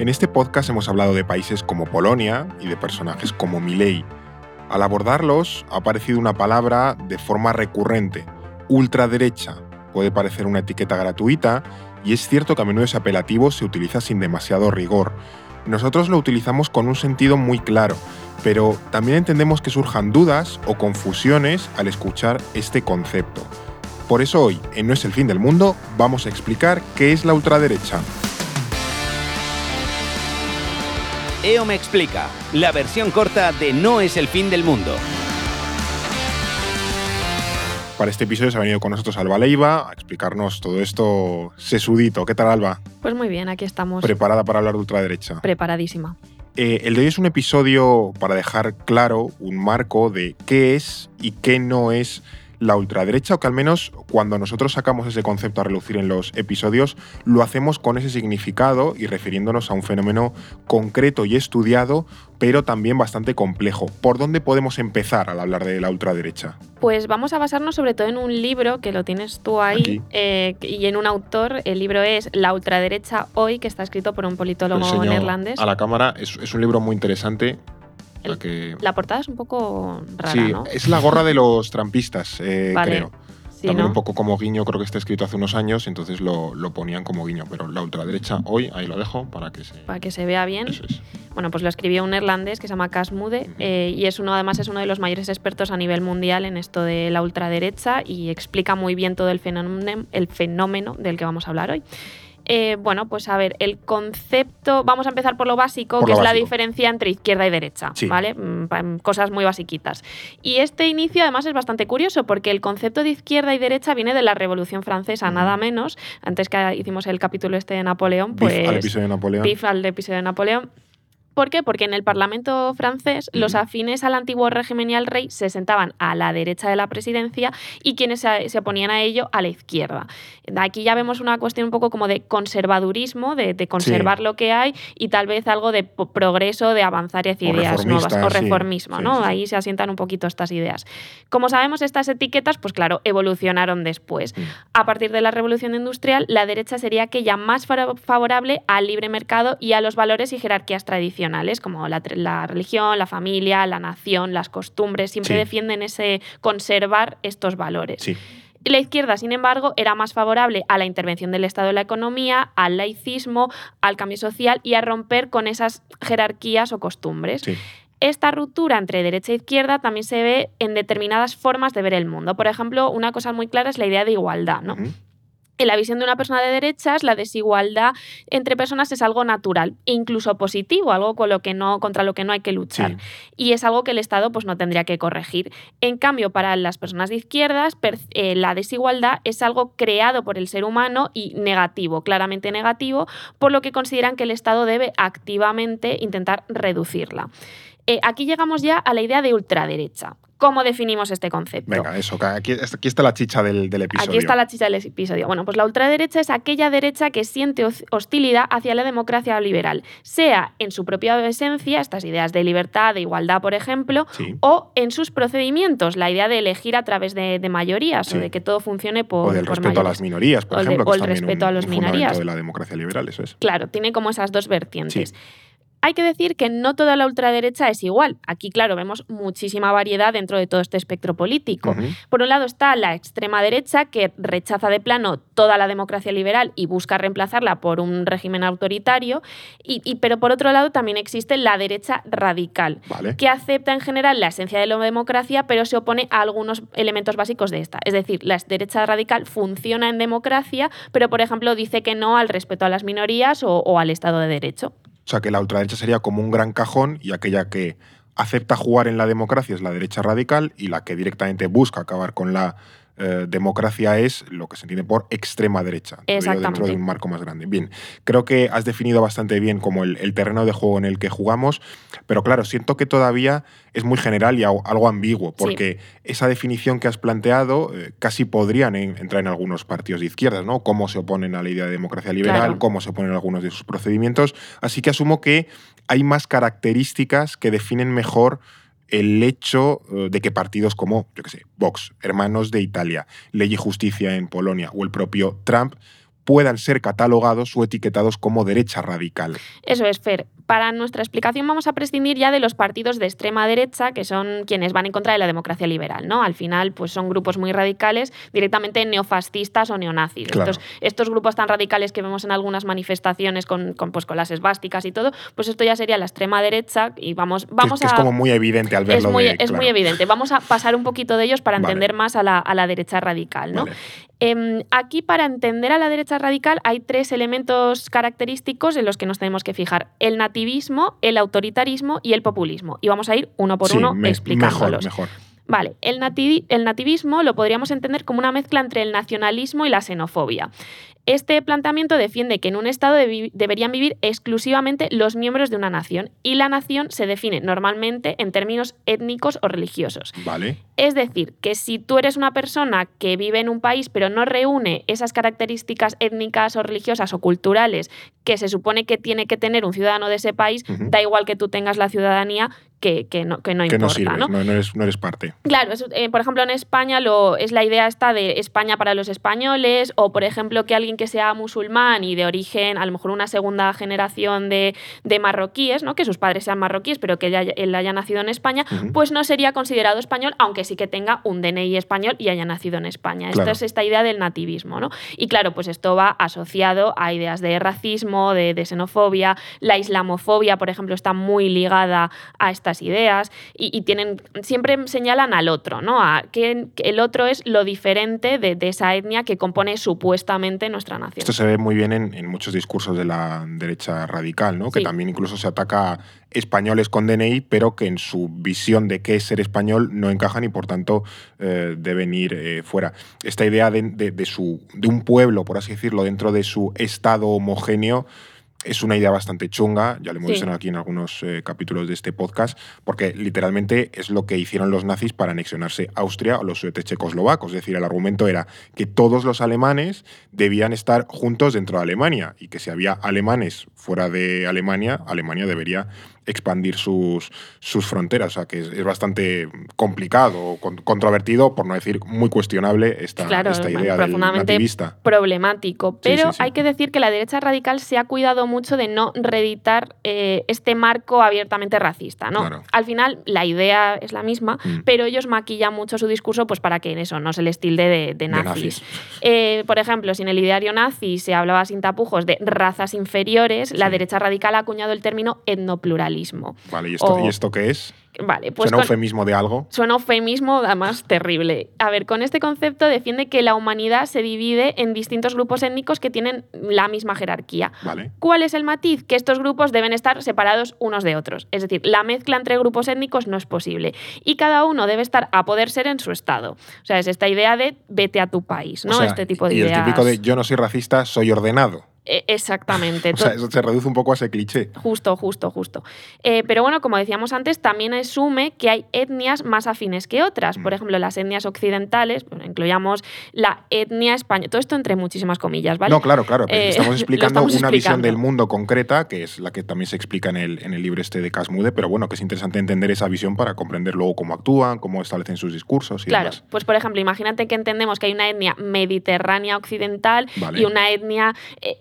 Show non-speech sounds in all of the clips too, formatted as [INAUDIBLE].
En este podcast hemos hablado de países como Polonia y de personajes como Milei. Al abordarlos ha aparecido una palabra de forma recurrente, ultraderecha. Puede parecer una etiqueta gratuita y es cierto que a menudo ese apelativo se utiliza sin demasiado rigor. Nosotros lo utilizamos con un sentido muy claro, pero también entendemos que surjan dudas o confusiones al escuchar este concepto. Por eso hoy, en No es el fin del mundo, vamos a explicar qué es la ultraderecha. EO me explica, la versión corta de No es el fin del mundo. Para este episodio se ha venido con nosotros Alba Leiva a explicarnos todo esto sesudito. ¿Qué tal, Alba? Pues muy bien, aquí estamos. ¿Preparada para hablar de ultraderecha? Preparadísima. Eh, el de hoy es un episodio para dejar claro un marco de qué es y qué no es la ultraderecha, o que al menos cuando nosotros sacamos ese concepto a relucir en los episodios, lo hacemos con ese significado y refiriéndonos a un fenómeno concreto y estudiado, pero también bastante complejo. ¿Por dónde podemos empezar al hablar de la ultraderecha? Pues vamos a basarnos sobre todo en un libro que lo tienes tú ahí eh, y en un autor. El libro es La ultraderecha hoy, que está escrito por un politólogo neerlandés. A la cámara es, es un libro muy interesante la portada es un poco rara, sí, es la gorra de los trampistas, eh, [LAUGHS] creo. También un poco como guiño, creo que está escrito hace unos años, entonces lo, ponían como guiño. Pero la ultraderecha hoy, ahí lo dejo para que se, para que se vea bien. Bueno, pues lo escribió un neerlandés que se llama Cas Mude eh, y es uno, además es uno de los mayores expertos a nivel mundial en esto de la ultraderecha y explica muy bien todo el fenómeno, el fenómeno del que vamos a hablar hoy. Eh, bueno, pues a ver, el concepto, vamos a empezar por lo básico, que es la diferencia entre izquierda y derecha, ¿vale? Mm, cosas muy basiquitas. Y este inicio además es bastante curioso porque el concepto de izquierda y derecha viene de la Revolución Francesa, nada menos. Antes que hicimos el capítulo este de Napoleón, pues... al episodio de Napoleón. al episodio de Napoleón ¿Por qué? Porque en el Parlamento francés los afines al antiguo régimen y al rey se sentaban a la derecha de la presidencia y quienes se, oponían a ello a la izquierda. Aquí ya vemos una cuestión un poco como de conservadurismo, de, conservar lo que hay y tal vez algo de progreso, de avanzar hacia ideas nuevas o reformismo. ¿no? Ahí se asientan un poquito estas ideas. Como sabemos, estas etiquetas, pues claro, evolucionaron después. Mm. A partir de la revolución industrial, la derecha sería aquella más favorable al libre mercado y a los valores y jerarquías tradicionales como la, religión, la familia, la nación, las costumbres, siempre defienden ese conservar estos valores. La izquierda, sin embargo, era más favorable a la intervención del Estado en la economía, al laicismo, al cambio social y a romper con esas jerarquías o costumbres. Esta ruptura entre derecha e izquierda también se ve en determinadas formas de ver el mundo. Por ejemplo, una cosa muy clara es la idea de igualdad. ¿no? En la visión de una persona de derechas, la desigualdad entre personas es algo natural e incluso positivo, algo con lo que no, contra lo que no hay que luchar. Y es algo que el Estado pues, no tendría que corregir. En cambio, para las personas de izquierdas, eh, la desigualdad es algo creado por el ser humano y negativo, claramente negativo, por lo que consideran que el Estado debe activamente intentar reducirla. Eh, aquí llegamos ya a la idea de ultraderecha. ¿Cómo definimos este concepto? Venga, eso, aquí, está la chicha del, episodio. Aquí está la chicha del episodio. Bueno, pues la ultraderecha es aquella derecha que siente hostilidad hacia la democracia liberal, sea en su propia esencia, estas ideas de libertad, de igualdad, por ejemplo, o en sus procedimientos, la idea de elegir a través de, mayorías o de que todo funcione por. O del respeto a las minorías, por ejemplo. o el respeto a las minorías. de la democracia liberal, eso es. Claro, tiene como esas dos vertientes. Hay que decir que no toda la ultraderecha es igual. Aquí, claro, vemos muchísima variedad dentro de todo este espectro político. Por un lado está la extrema derecha, que rechaza de plano toda la democracia liberal y busca reemplazarla por un régimen autoritario. Y, pero por otro lado también existe la derecha radical, que acepta en general la esencia de la democracia, pero se opone a algunos elementos básicos de esta. Es decir, la derecha radical funciona en democracia, pero por ejemplo dice que no al respeto a las minorías o al Estado de Derecho. O sea, que la ultraderecha sería como un gran cajón y aquella que acepta jugar en la democracia es la derecha radical y la que directamente busca acabar con la eh, democracia es lo que se entiende por extrema derecha, dentro de un marco más grande. Bien, creo que has definido bastante bien como el, terreno de juego en el que jugamos, pero claro, siento que todavía es muy general y algo ambiguo, porque esa definición que has planteado eh, casi podrían entrar en algunos partidos de izquierdas, ¿no? Cómo se oponen a la idea de democracia liberal, cómo se oponen algunos de sus procedimientos. Así que asumo que hay más características que definen mejor el hecho eh, de que partidos como, yo qué sé, Vox, Hermanos de Italia, Ley y Justicia en Polonia o el propio Trump puedan ser catalogados o etiquetados como derecha radical. Eso es, Fer. Para nuestra explicación vamos a prescindir ya de los partidos de extrema derecha, que son quienes van en contra de la democracia liberal, ¿no? Al final, pues son grupos muy radicales, directamente neofascistas o neonazis. Estos, estos, grupos tan radicales que vemos en algunas manifestaciones con, pues, con las esvásticas y todo, pues esto ya sería la extrema derecha y vamos, vamos a... Es como muy evidente al verlo. Es muy, es muy evidente. Vamos a pasar un poquito de ellos para entender más a la, a la, derecha radical, ¿no? Em, aquí, para entender a la derecha radical, hay tres elementos característicos en los que nos tenemos que fijar: el nativismo, el autoritarismo y el populismo. Y vamos a ir uno por uno explicándolos. Mejor, Vale, el, el, nativismo lo podríamos entender como una mezcla entre el nacionalismo y la xenofobia. Este planteamiento defiende que en un Estado deberían vivir exclusivamente los miembros de una nación y la nación se define normalmente en términos étnicos o religiosos. Vale. Es decir, que si tú eres una persona que vive en un país pero no reúne esas características étnicas o religiosas o culturales que se supone que tiene que tener un ciudadano de ese país, da igual que tú tengas la ciudadanía, que, no, que no importa. No, no, eres, no, eres, parte. Claro, eh, por ejemplo, en España lo, es la idea esta de España para los españoles, o por ejemplo que alguien que sea musulmán y de origen, a lo mejor una segunda generación de, marroquíes, ¿no? que sus padres sean marroquíes, pero que él haya nacido en España, pues no sería considerado español, aunque sí que tenga un DNI español y haya nacido en España. Esta es esta idea del nativismo. ¿no? Y claro, pues esto va asociado a ideas de racismo, de, de xenofobia, la islamofobia, por ejemplo, está muy ligada a esta ideas y, tienen, siempre señalan al otro, ¿no? A que el otro es lo diferente de, esa etnia que compone supuestamente nuestra nación. Esto se ve muy bien en, muchos discursos de la derecha radical, ¿no? Que también incluso se ataca a españoles con DNI, pero que en su visión de qué es ser español no encajan y por tanto eh, deben ir eh, fuera. Esta idea de, su, de un pueblo, por así decirlo, dentro de su estado homogéneo, es una idea bastante chunga, ya lo hemos visto aquí en algunos eh, capítulos de este podcast, porque literalmente es lo que hicieron los nazis para anexionarse Austria o los sudetes checoslovacos. Es decir, el argumento era que todos los alemanes debían estar juntos dentro de Alemania y que si había alemanes fuera de Alemania, Alemania debería expandir sus, sus fronteras. O sea, que es, bastante complicado, controvertido, por no decir muy cuestionable esta, esta idea del nativista. problemático. Pero hay que decir que la derecha radical se ha cuidado mucho de no reeditar eh, este marco abiertamente racista. ¿no? Al final, la idea es la misma, mm. pero ellos maquillan mucho su discurso pues, para que en eso no se les tilde de, nazis. Eh, por ejemplo, si en el ideario nazi se hablaba sin tapujos de razas inferiores, la derecha radical ha acuñado el término etnopluralismo Vale, ¿y esto, ¿y esto qué es? Vale, pues ¿Suena eufemismo de algo? Suena eufemismo, además terrible. A ver, con este concepto defiende que la humanidad se divide en distintos grupos étnicos que tienen la misma jerarquía. Vale. ¿Cuál es el matiz? Que estos grupos deben estar separados unos de otros. Es decir, la mezcla entre grupos étnicos no es posible. Y cada uno debe estar a poder ser en su estado. O sea, es esta idea de vete a tu país, ¿no? este tipo de y ideas. el típico de yo no soy racista, soy ordenado. E, exactamente. [LAUGHS] o sea, eso se reduce un poco a ese cliché. Justo, justo, justo. Eh, pero bueno, como decíamos antes, también asume que hay etnias más afines que otras. Por mm. ejemplo, las etnias occidentales, bueno, incluyamos la etnia española. Todo esto entre muchísimas comillas, ¿vale? No, claro, claro. Eh, estamos [LAUGHS] explicando una visión del mundo concreta, que es la que también se explica en el, en el libro este de Casmude, pero bueno, que es interesante entender esa visión para comprender luego cómo actúan, cómo establecen sus discursos y Claro, pues por ejemplo, imagínate que entendemos que hay una etnia mediterránea occidental y una etnia eh,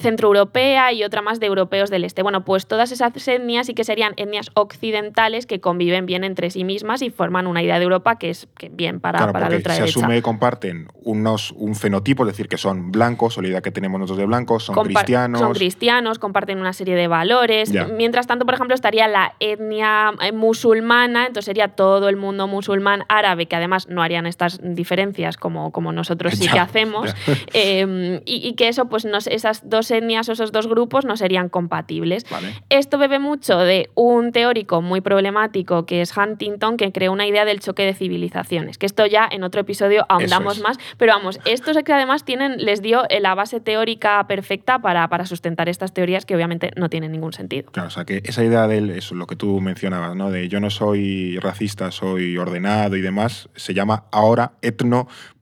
centroeuropea y otra más de europeos del este. Bueno, pues todas esas etnias sí que serían etnias occidentales que conviven bien entre sí mismas y forman una idea de Europa que es bien para, para la otra se asume que comparten unos, un fenotipo, es decir, que son blancos, o la idea que tenemos nosotros de blancos, son cristianos. Son cristianos, comparten una serie de valores. Mientras tanto, por ejemplo, estaría la etnia eh, musulmana, entonces sería todo el mundo musulmán árabe, que además no harían estas diferencias como, como nosotros [LAUGHS] sí que hacemos, em, y, y, que eso, pues, nos, esas dos etnias o esos dos grupos no serían compatibles. Esto bebe mucho de un teórico muy problemático que es Huntington, que creó una idea del choque de civilizaciones, que esto ya en otro episodio ahondamos más, pero vamos, estos que además tienen, les dio la base teórica perfecta para, para sustentar estas teorías que obviamente no tienen ningún sentido. Claro, o sea que esa idea de eso, lo que tú mencionabas, ¿no? de yo no soy racista, soy ordenado y demás, se llama ahora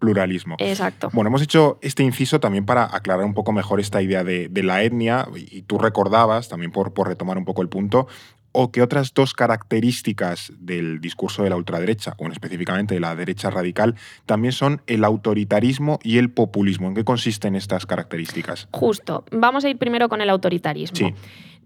etnopluralismo. Exacto. Bueno, hemos hecho este inciso también para aclarar un poco mejor esta idea de, la etnia, y tú recordabas, también por, por retomar un poco el punto, o que otras dos características del discurso de la ultraderecha, o específicamente de la derecha radical, también son el autoritarismo y el populismo. ¿En qué consisten estas características? Justo. Vamos a ir primero con el autoritarismo. Sí.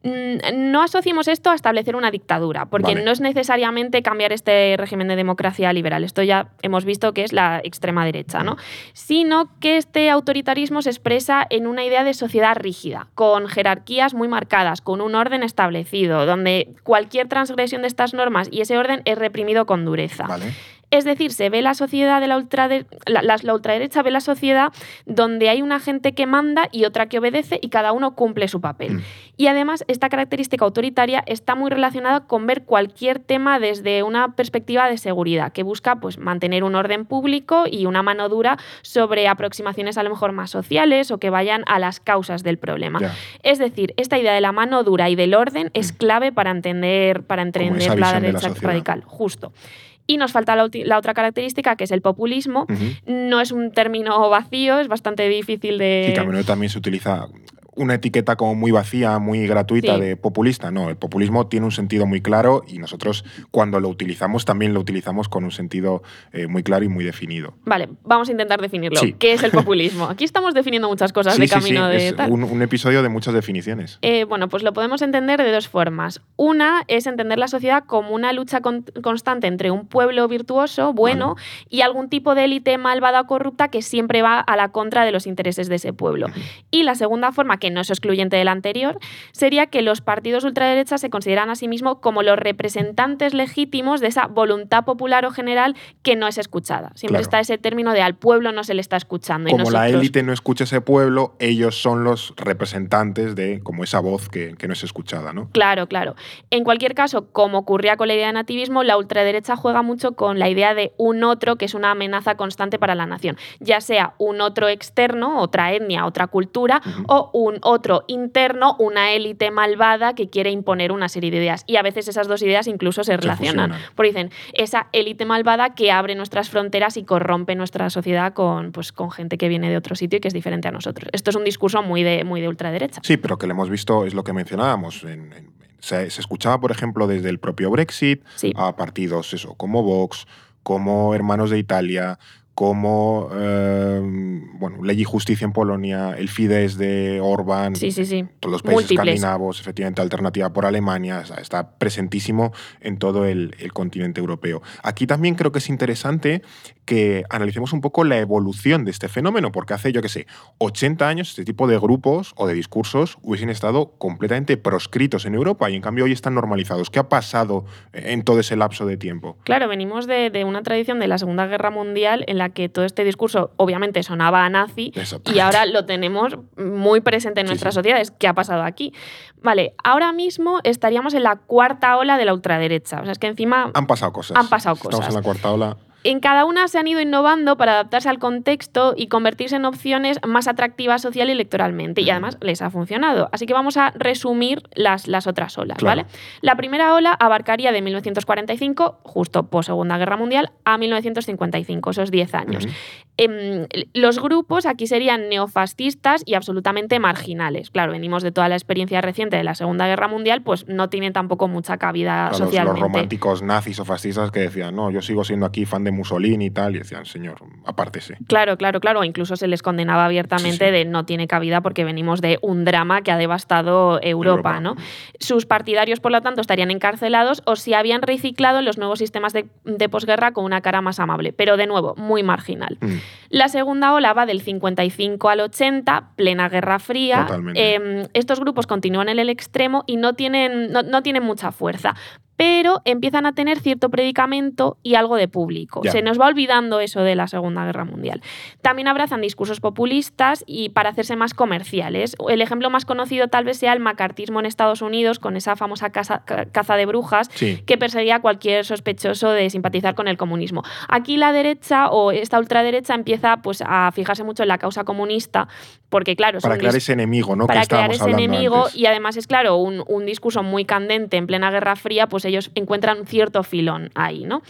Mm, no asociemos esto a establecer una dictadura, porque Vale. no es necesariamente cambiar este régimen de democracia liberal. Esto ya hemos visto que es la extrema derecha, ¿no? Sino que este autoritarismo se expresa en una idea de sociedad rígida, con jerarquías muy marcadas, con un orden establecido, donde cualquier transgresión de estas normas y ese orden es reprimido con dureza. ¿Vale? Es decir, se ve la sociedad de la, ultrade- la, la- la ultraderecha ve la sociedad donde hay una gente que manda y otra que obedece y cada uno cumple su papel. Mm. Y además, esta característica autoritaria está muy relacionada con ver cualquier tema desde una perspectiva de seguridad, que busca pues, mantener un orden público y una mano dura sobre aproximaciones a lo mejor más sociales o que vayan a las causas del problema. Es decir, esta idea de la mano dura y del orden es clave para entender, para entender la visión de la derecha radical, justo. Y nos falta la, otra característica, que es el populismo. No es un término vacío, es bastante difícil de... Sí, que a menudo también se utiliza una etiqueta como muy vacía, muy gratuita Sí. de populista. No, el populismo tiene un sentido muy claro y nosotros cuando lo utilizamos también lo utilizamos con un sentido eh, muy claro y muy definido. Vale, vamos a intentar definirlo. Sí. ¿Qué es el [LAUGHS] populismo? Aquí estamos definiendo muchas cosas Sí, de sí, camino sí, de es tal. un, un episodio de muchas definiciones. Eh, bueno, pues lo podemos entender de dos formas. Una es entender la sociedad como una lucha con- constante entre un pueblo virtuoso, bueno, y algún tipo de élite malvada o corrupta que siempre va a la contra de los intereses de ese pueblo. Y la segunda forma, que no es excluyente de la anterior, sería que los partidos ultraderecha se consideran a sí mismos como los representantes legítimos de esa voluntad popular o general que no es escuchada. Siempre Claro. está ese término de al pueblo no se le está escuchando. y Como la élite no escucha ese pueblo, ellos son los representantes de como esa voz que, que no es escuchada, ¿no? Claro, claro. En cualquier caso, como ocurría con la idea de nativismo, la ultraderecha juega mucho con la idea de un otro que es una amenaza constante para la nación, ya sea un otro externo, otra etnia, otra cultura, o un otro interno, una élite malvada que quiere imponer una serie de ideas. Y a veces esas dos ideas incluso se relacionan. fusionan. Porque dicen, esa élite malvada que abre nuestras fronteras y corrompe nuestra sociedad con, pues, con gente que viene de otro sitio y que es diferente a nosotros. Esto es un discurso muy de, muy de ultraderecha. Sí, pero que lo hemos visto, es lo que mencionábamos. en- en- se, se escuchaba, por ejemplo, desde el propio Brexit Sí. a partidos eso, como Vox, como Hermanos de Italia, como eh, bueno, Ley y Justicia en Polonia, el Fidesz de Orban, Sí, sí, sí. todos los países Múltiples. escandinavos, efectivamente, alternativa por Alemania, está presentísimo en todo el, el continente europeo. Aquí también creo que es interesante que analicemos un poco la evolución de este fenómeno, porque hace, yo qué sé, 80 años este tipo de grupos o de discursos hubiesen estado completamente proscritos en Europa y en cambio hoy están normalizados. ¿Qué ha pasado en todo ese lapso de tiempo? Claro, venimos de, de una tradición de la Segunda Guerra Mundial en la que todo este discurso obviamente sonaba a nazi y ahora lo tenemos muy presente en Sí, nuestras sí. sociedades. ¿Qué ha pasado aquí? Vale, ahora mismo estaríamos en la cuarta ola de la ultraderecha. O sea, es que encima Han pasado cosas. Han pasado Estamos cosas. en la cuarta ola. En cada una se han ido innovando para adaptarse al contexto y convertirse en opciones más atractivas social y electoralmente. Y además les ha funcionado. Así que vamos a resumir las, las otras olas, Claro. ¿vale? La primera ola abarcaría de 1945, justo post Segunda Guerra Mundial, a 1955, esos 10 años. Em, los grupos aquí serían neofascistas y absolutamente marginales. Claro, venimos de toda la experiencia reciente de la Segunda Guerra Mundial, pues no tienen tampoco mucha cabida Claro, los, románticos nazis o fascistas que decían, no, yo sigo siendo aquí fan de Mussolini y tal, y decían, señor, apártese. Claro, claro, claro. Incluso se les condenaba abiertamente Sí, sí. de no tiene cabida porque venimos de un drama que ha devastado Europa, Europa. ¿no? Sus partidarios, por lo tanto, estarían encarcelados o se habían reciclado en los nuevos sistemas de, de posguerra con una cara más amable. Pero de nuevo, muy marginal. Mm. La segunda ola va del 55 al 80, plena Guerra Fría. Totalmente. Eh, estos grupos continúan en el extremo y no tienen, no, no tienen mucha fuerza. Pero empiezan a tener cierto predicamento y algo de público. Ya. Se nos va olvidando eso de la Segunda Guerra Mundial. También abrazan discursos populistas y para hacerse más comerciales. El ejemplo más conocido tal vez sea el macartismo en Estados Unidos con esa famosa casa- caza de brujas Sí. que perseguía a cualquier sospechoso de simpatizar con el comunismo. Aquí la derecha o esta ultraderecha empieza pues, a fijarse mucho en la causa comunista, porque claro, Para crear ese enemigo, ¿no? para que crear ese enemigo antes. y además es claro, un, un discurso muy candente en plena Guerra Fría, pues ellos encuentran un cierto filón ahí, ¿no?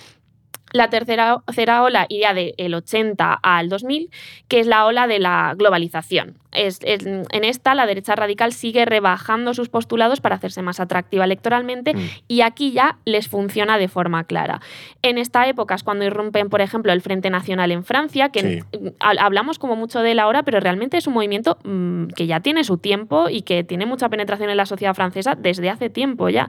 La tercera, tercera ola iría del 80 al 2000, que es la ola de la globalización. es, en esta la derecha radical sigue rebajando sus postulados para hacerse más atractiva electoralmente Mm. y aquí ya les funciona de forma clara. En esta época es cuando irrumpen, por ejemplo, el Frente Nacional en Francia, que Sí. mm, ha- hablamos como mucho de él ahora, pero realmente es un movimiento mm, que ya tiene su tiempo y que tiene mucha penetración en la sociedad francesa desde hace tiempo ya.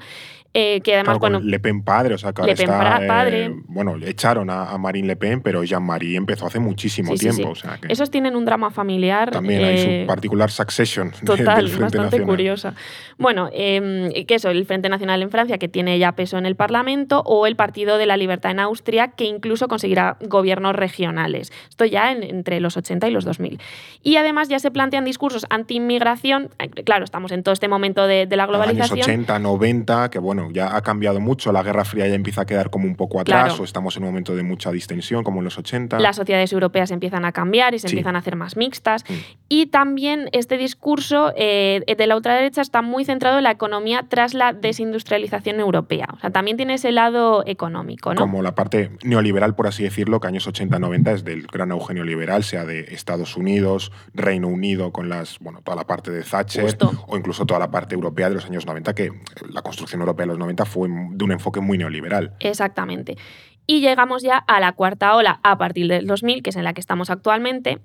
Eh, que además, Claro, bueno, Le Pen padre, o sea, que Le Pen está, eh, padre. bueno, le echaron a, a Marine Le Pen, pero Jean-Marie empezó hace muchísimo Sí, tiempo. sí. O sea, que esos tienen un drama familiar. también hay eh, su particular succession Total, del Frente bastante Nacional. curiosa. Bueno, eh, que eso, el Frente Nacional en Francia, que tiene ya peso en el Parlamento, o el Partido de la Libertad en Austria, que incluso conseguirá gobiernos regionales. Esto ya en- entre los 80 y los 2000. Y además ya se plantean discursos anti-inmigración. Eh, Claro, estamos en todo este momento de, de la Años globalización. 80, 90, que bueno, ya ha cambiado mucho, la Guerra Fría ya empieza a quedar como un poco atrás, Claro. o estamos en un momento de mucha distensión, como en los 80. Las sociedades europeas empiezan a cambiar y se Sí. empiezan a hacer más mixtas. Mm. Y también este discurso eh, de la ultraderecha está muy centrado en la economía tras la desindustrialización europea. O sea, también tiene ese lado económico, ¿no? Como la parte neoliberal, por así decirlo, que años 80-90 es del gran auge neoliberal, sea de Estados Unidos, Reino Unido, con las, bueno, toda la parte de Thatcher, Justo. o incluso toda la parte europea de los años 90, que la construcción europea los 90 fue de un enfoque muy neoliberal. Exactamente. Y llegamos ya a la cuarta ola a partir del 2000, que es en la que estamos actualmente,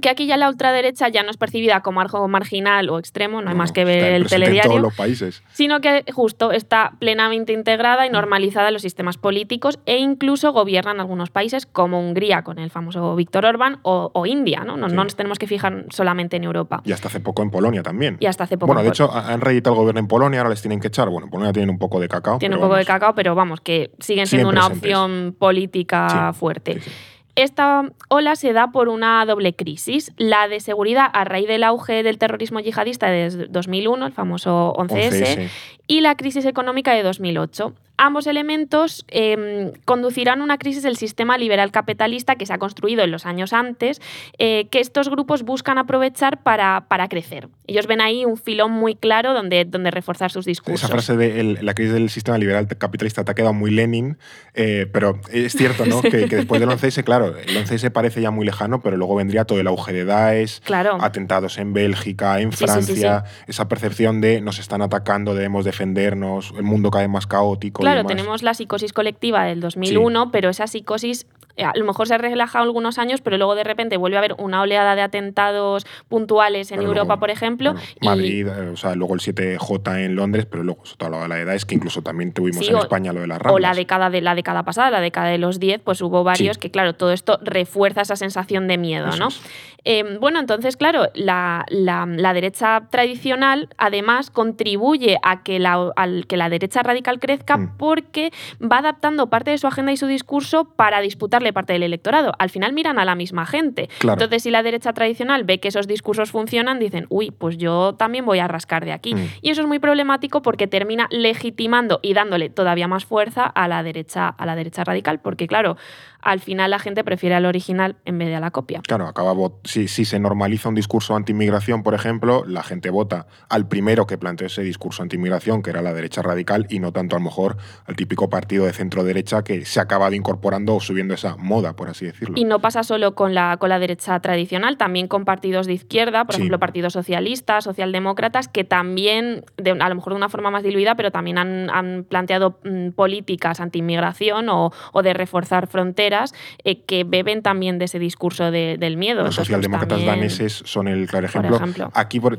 que aquí ya la ultraderecha ya no es percibida como algo marginal o extremo, no hay No, más que está ver el presente En telediario, todos los países. sino que justo está plenamente integrada y normalizada en los sistemas políticos e incluso gobierna en algunos países como Hungría con el famoso Víctor Orbán o, o India, ¿no? No, Sí. no nos tenemos que fijar solamente en Europa. Y hasta hace poco en Polonia también. Y hasta hace poco. Bueno, de hecho, han reeditado el gobierno en Polonia, ahora les tienen que echar. Bueno, en Polonia tienen un poco de cacao. Tiene un poco de vamos, cacao, pero vamos, que siguen siendo una presentes. opción política Sí, fuerte. sí. Esta ola se da por una doble crisis, la de seguridad a raíz del auge del terrorismo yihadista de 2001, el famoso 11S, 11S. y la crisis económica de 2008. Ambos elementos eh, conducirán a una crisis del sistema liberal capitalista que se ha construido en los años antes, eh, que estos grupos buscan aprovechar para, para crecer. Ellos ven ahí un filón muy claro donde, donde reforzar sus discursos. Esa frase de el- la crisis del sistema liberal capitalista te ha quedado muy Lenin, eh, pero es cierto, ¿no? [LAUGHS] que, que después del 11S, claro, el 11S parece ya muy lejano, pero luego vendría todo el auge de Daesh, Claro. atentados en Bélgica, en Sí, sí, sí, Francia, esa percepción de nos están atacando, debemos defendernos, el mundo vez más caótico. Claro, tenemos la psicosis colectiva del 2001, pero esa psicosis eh, a lo mejor se ha relajado algunos años, pero luego de repente vuelve a haber una oleada de atentados puntuales en Pero Europa, luego, por ejemplo. bueno, y- Madrid, eh, o sea, luego el 7J en Londres, pero luego todo la edad es que incluso también tuvimos Sí, en o- España lo de las ramblas. o la década de la década pasada, la década de los 10, pues hubo varios Sí. que, claro, todo esto refuerza esa sensación de miedo, Eso ¿no? es. Eh, bueno, entonces, claro, la, la- la derecha tradicional además contribuye a que la, al que la derecha radical crezca Mm. porque va adaptando parte de su agenda y su discurso para disputarle parte del electorado. Al final miran a la misma gente. Claro. Entonces, si la derecha tradicional ve que esos discursos funcionan, dicen, uy, pues yo también voy a rascar de aquí. Mm. Y eso es muy problemático porque termina legitimando y dándole todavía más fuerza a la derecha, a la derecha radical, porque claro, al final la gente prefiere al original en vez de a la copia. Claro, acaba si, si se normaliza un discurso anti-inmigración, por ejemplo, la gente vota al primero que planteó ese discurso anti-inmigración, que era la derecha radical, y no tanto a lo mejor al típico partido de centro-derecha que se ha acabado incorporando o subiendo esa moda, por así decirlo. Y no pasa solo con la, con la derecha tradicional, también con partidos de izquierda, por Sí. ejemplo, partidos socialistas, socialdemócratas, que también, de, a lo mejor de una forma más diluida, pero también han, han planteado mm, políticas anti-inmigración o, o de reforzar fronteras eh, que beben también de ese discurso de- del miedo. Los Entonces, también- daneses son el claro por ejemplo. Aquí por-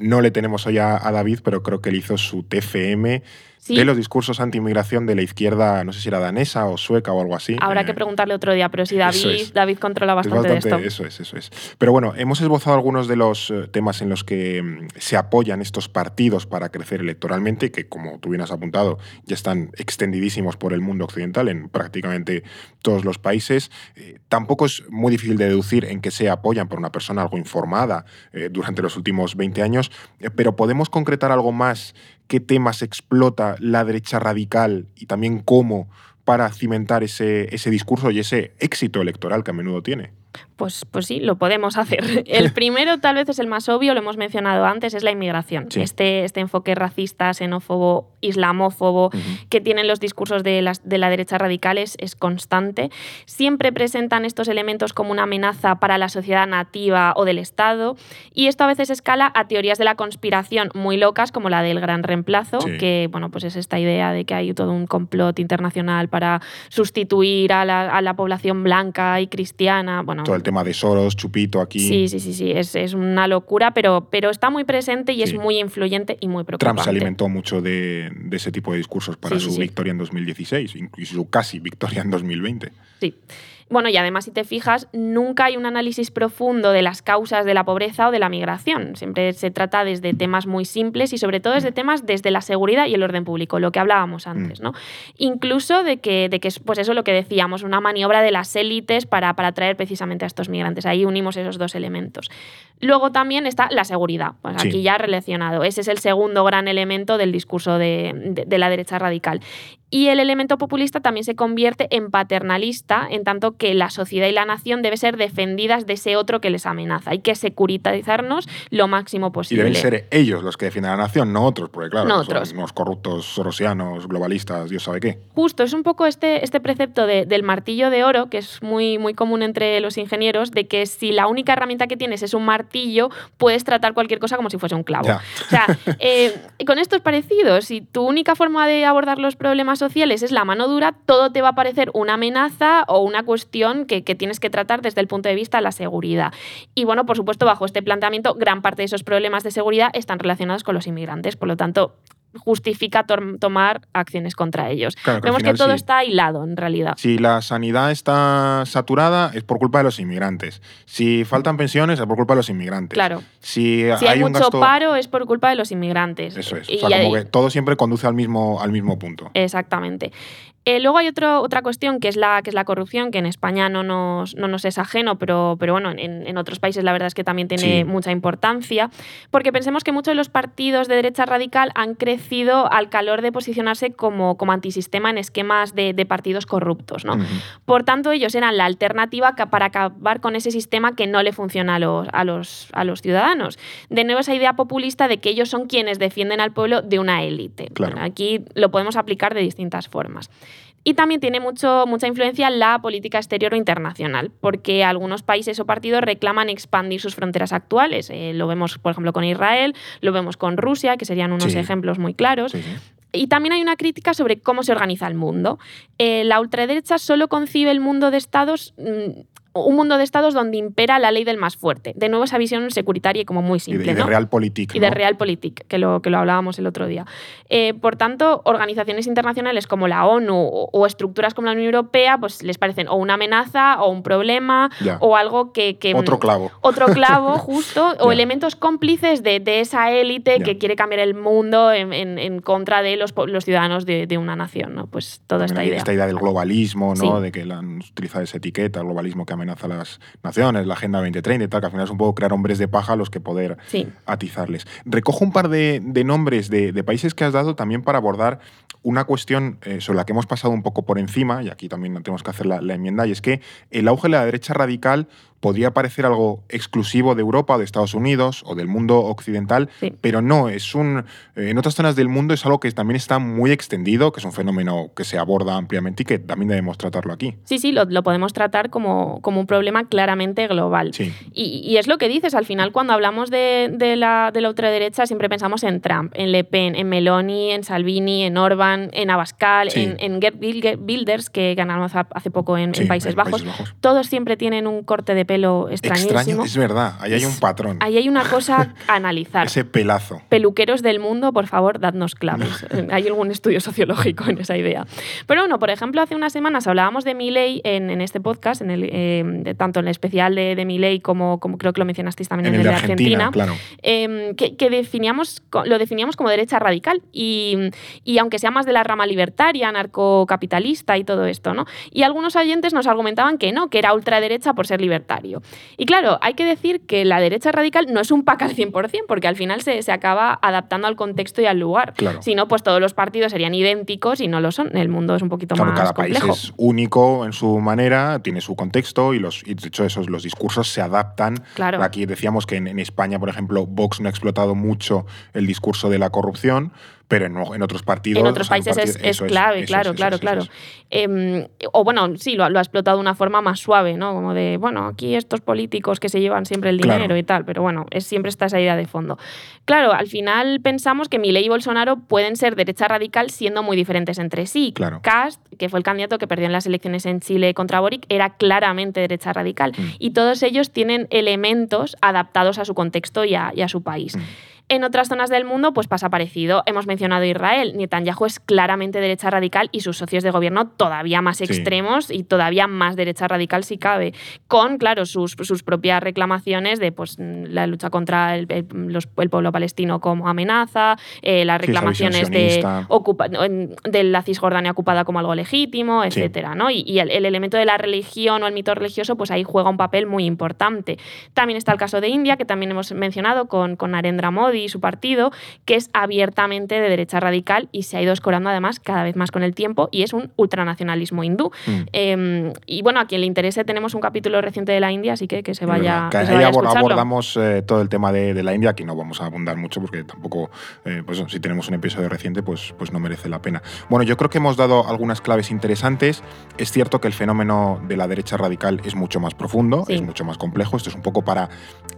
no le tenemos hoy a, a David, pero creo que él hizo su TFM Sí. de los discursos anti-inmigración de la izquierda, no sé si era danesa o sueca o algo así. Habrá Eh, que preguntarle otro día, pero sí, eso David, es. David controla Es bastante, de esto. Eso es, eso es. Pero bueno, hemos esbozado algunos de los eh, temas en los que mm, se apoyan estos partidos para crecer electoralmente, que como tú bien has apuntado, ya están extendidísimos por el mundo occidental en prácticamente todos los países. Eh, tampoco es muy difícil de deducir en qué se apoyan por una persona algo informada eh, durante los últimos 20 años, pero podemos concretar algo más qué temas explota la derecha radical y también cómo para cimentar ese, ese discurso y ese éxito electoral que a menudo tiene. Pues, pues sí, lo podemos hacer. [LAUGHS] El primero tal vez es el más obvio, lo hemos mencionado antes, es la inmigración. Este, este enfoque racista, xenófobo, islamófobo que tienen los discursos de, las, de la derecha radical es, constante. Siempre presentan estos elementos como una amenaza para la sociedad nativa o del Estado y esto a veces escala a teorías de la conspiración muy locas como la del gran reemplazo, que bueno, pues es esta idea de que hay todo un complot internacional para sustituir a la, a la población blanca y cristiana. Bueno, todo el tema de Soros, Chupito aquí. Sí, sí, sí, sí. Es, es una locura, pero, pero está muy presente y es muy influyente y muy preocupante. Trump se alimentó mucho de, de ese tipo de discursos para su victoria en 2016, incluso su casi victoria en 2020. Sí. Bueno, y además, si te fijas, nunca hay un análisis profundo de las causas de la pobreza o de la migración. Siempre se trata desde temas muy simples y sobre todo desde temas desde la seguridad y el orden público, lo que hablábamos antes, mm. ¿no? Incluso de que, de que pues eso es lo que decíamos, una maniobra de las élites para, para atraer precisamente a estos migrantes. Ahí unimos esos dos elementos. Luego también está la seguridad, pues aquí ya relacionado. Ese es el segundo gran elemento del discurso de, de la derecha radical. Y el elemento populista también se convierte en paternalista, en tanto que la sociedad y la nación deben ser defendidas de ese otro que les amenaza. Hay que securitizarnos lo máximo posible. Y deben ser ellos los que defienden a la nación, no otros, porque claro, son unos corruptos sorosianos, globalistas, Dios sabe qué. Justo, es un poco este, este precepto del martillo de oro, que es muy, muy común entre los ingenieros, de que si la única herramienta que tienes es un martillo, puedes tratar cualquier cosa como si fuese un clavo. O sea, eh, con esto es parecido. Si tu única forma de abordar los problemas sociales es la mano dura, todo te va a parecer una amenaza o una cuestión que, tienes que tratar desde el punto de vista de la seguridad. Y bueno, por supuesto, bajo este planteamiento, gran parte de esos problemas de seguridad están relacionados con los inmigrantes. Por lo tanto, justifica tomar acciones contra ellos. Vemos que todo está hilado en realidad. Si la sanidad está saturada es por culpa de los inmigrantes. Si faltan pensiones es por culpa de los inmigrantes. Claro. Si, hay, mucho paro es por culpa de los inmigrantes. Eso es. o sea, como que todo siempre conduce al mismo, al mismo punto. Exactamente. Eh, luego hay otro, otra cuestión que es, la, que es la corrupción, que en España no nos, no nos es ajeno, pero, pero bueno, en, en, otros países la verdad es que también tiene mucha importancia, porque pensemos que muchos de los partidos de derecha radical han crecido al calor de posicionarse como, como antisistema en esquemas de, de partidos corruptos. ¿no? Por tanto, ellos eran la alternativa para acabar con ese sistema que no le funciona a los, a los, a los ciudadanos. De nuevo, esa idea populista de que ellos son quienes defienden al pueblo de una élite. aquí lo podemos aplicar de distintas formas. Y también tiene mucho, mucha influencia la política exterior o internacional, porque algunos países o partidos reclaman expandir sus fronteras actuales. Eh, lo vemos, por ejemplo, con Israel, lo vemos con Rusia, que serían unos ejemplos muy claros. Y también hay una crítica sobre cómo se organiza el mundo. Eh, la ultraderecha solo concibe el mundo de estados mm, un mundo de estados donde impera la ley del más fuerte. De nuevo, esa visión securitaria como muy simple. Y de, realpolitik. Y de realpolitik, que lo, que lo hablábamos el otro día. Eh, por tanto, organizaciones internacionales como la ONU o, estructuras como la Unión Europea, pues les parecen o una amenaza o un problema o algo que, Otro clavo. [LAUGHS] Otro clavo, justo, o elementos cómplices de, esa élite que quiere cambiar el mundo en, contra de los, los ciudadanos de, una nación, ¿no? Pues toda esta idea. Esta idea del globalismo, ¿no? De que han utilizado esa etiqueta, el globalismo que amenaza a las naciones, la Agenda 2030 y tal, que al final es un poco crear hombres de paja a los que poder atizarles. Recojo un par de, nombres de, países que has dado también para abordar una cuestión eh, sobre la que hemos pasado un poco por encima, y aquí también tenemos que hacer la, la enmienda, y es que el auge de la derecha radical podría parecer algo exclusivo de Europa de Estados Unidos o del mundo occidental, pero no, es un en otras zonas del mundo es algo que también está muy extendido, que es un fenómeno que se aborda ampliamente y que también debemos tratarlo aquí. Sí, sí, lo, podemos tratar como, como, un problema claramente global. Y, es lo que dices, al final cuando hablamos de, la, de la ultraderecha siempre pensamos en Trump, en Le Pen, en Meloni, en Salvini, en Orban, en Abascal, en, en Get Builders, que ganaron hace poco en, Países, Bajos. Todos siempre tienen un corte de pelo extrañísimo. Extraño, es verdad, ahí hay un patrón. Ahí hay una cosa a [LAUGHS] analizar. Ese pelazo. Peluqueros del mundo, por favor, dadnos claves. [LAUGHS] hay algún estudio sociológico en esa idea. Pero bueno, por ejemplo, hace unas semanas hablábamos de Milley en, en este podcast, en el, eh, tanto en el especial de, de Milley como, como creo que lo mencionasteis también en, el, de Argentina, claro. Em, que, que, definíamos, lo definíamos como derecha radical y, y aunque sea más de la rama libertaria, anarcocapitalista y todo esto, ¿no? Y algunos oyentes nos argumentaban que no, que era ultraderecha por ser libertario Y claro, hay que decir que la derecha radical no es un PAC al 100%, porque al final se, se acaba adaptando al contexto y al lugar. Claro. Si no, pues todos los partidos serían idénticos y no lo son. El mundo es un poquito Claro, más cada complejo. país es único en su manera, tiene su contexto y, los, y de hecho esos, los discursos se adaptan. Claro. Aquí decíamos que en, en España, por ejemplo, Vox no ha explotado mucho el discurso de la corrupción, pero en, en otros partidos... En otros o sea, en países es, es clave, eso claro, eso claro, claro. es. Em, o bueno, sí, lo, ha- lo ha explotado de una forma más suave, ¿no? Como de, bueno, aquí estos políticos que se llevan siempre el Claro. dinero y tal, pero bueno, es, siempre está esa idea de fondo. Claro, al final pensamos que Milei y Bolsonaro pueden ser derecha radical siendo muy diferentes entre sí. Claro. Cast, que fue el candidato que perdió en las elecciones en Chile contra Boric, era claramente derecha radical. Mm. Y todos ellos tienen elementos adaptados a su contexto y a, y a su país. Mm. En otras zonas del mundo, pues pasa parecido. Hemos mencionado Israel. Netanyahu es claramente derecha radical y sus socios de gobierno todavía más Sí. extremos y todavía más derecha radical si cabe. Con, claro, sus, sus propias reclamaciones de pues, la lucha contra el, el- los- el pueblo palestino como amenaza, eh, las Sí, reclamaciones de, ocupa- de la Cisjordania ocupada como algo legítimo, Sí. etcétera, ¿no? Y, y el, el elemento de la religión o el mito religioso, pues ahí juega un papel muy importante. También está el caso de India, que también hemos mencionado con, con Narendra Modi y su partido, que es abiertamente de derecha radical y se ha ido escorando además cada vez más con el tiempo y es un ultranacionalismo hindú. Mm. Eh, y bueno, a quien le interese, tenemos un capítulo reciente de la India, así que que se vaya. Que que se ahí vaya a abor- escucharlo. abordamos eh, todo el tema de, de la India, aquí no vamos a abundar mucho porque tampoco, eh, pues si tenemos un episodio reciente, pues, pues no merece la pena. Bueno, yo creo que hemos dado algunas claves interesantes. Es cierto que el fenómeno de la derecha radical es mucho más profundo, Sí. es mucho más complejo. Esto es un poco para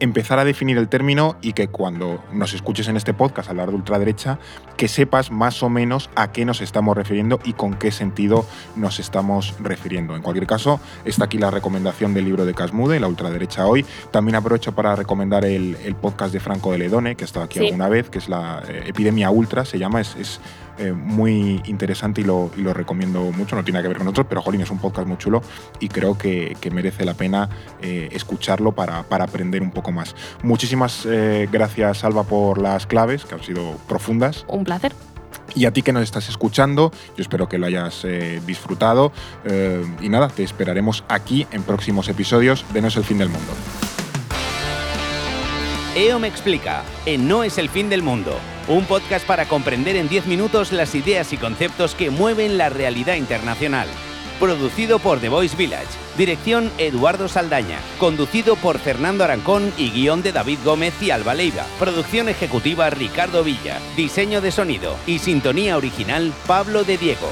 empezar a definir el término y que cuando nos escuches en este podcast hablar de ultraderecha, que sepas más o menos a qué nos estamos refiriendo y con qué sentido nos estamos refiriendo. En cualquier caso, está aquí la recomendación del libro de Casmude, La ultraderecha hoy. También aprovecho para recomendar el, el podcast de Franco de Ledone, que ha estado aquí Sí. alguna vez, que es la eh, Epidemia Ultra, se llama, es, es, eh, muy interesante y lo, y lo recomiendo mucho. No tiene nada que ver con otros, pero jolín, es un podcast muy chulo y creo que, que merece la pena eh, escucharlo para, para aprender un poco más. Muchísimas eh, gracias, Alba, por las claves, que han sido profundas. Un placer. Y a ti que nos estás escuchando, yo espero que lo hayas eh, disfrutado. Eh, y nada, te esperaremos aquí en próximos episodios de No es el fin del mundo. EO me explica, en No es el fin del mundo, un podcast para comprender en 10 minutos las ideas y conceptos que mueven la realidad internacional. Producido por The Voice Village, dirección Eduardo Saldaña, conducido por Fernando Arancón y guion de David Gómez y Alba Leiva, producción ejecutiva Ricardo Villa, diseño de sonido y sintonía original Pablo de Diego.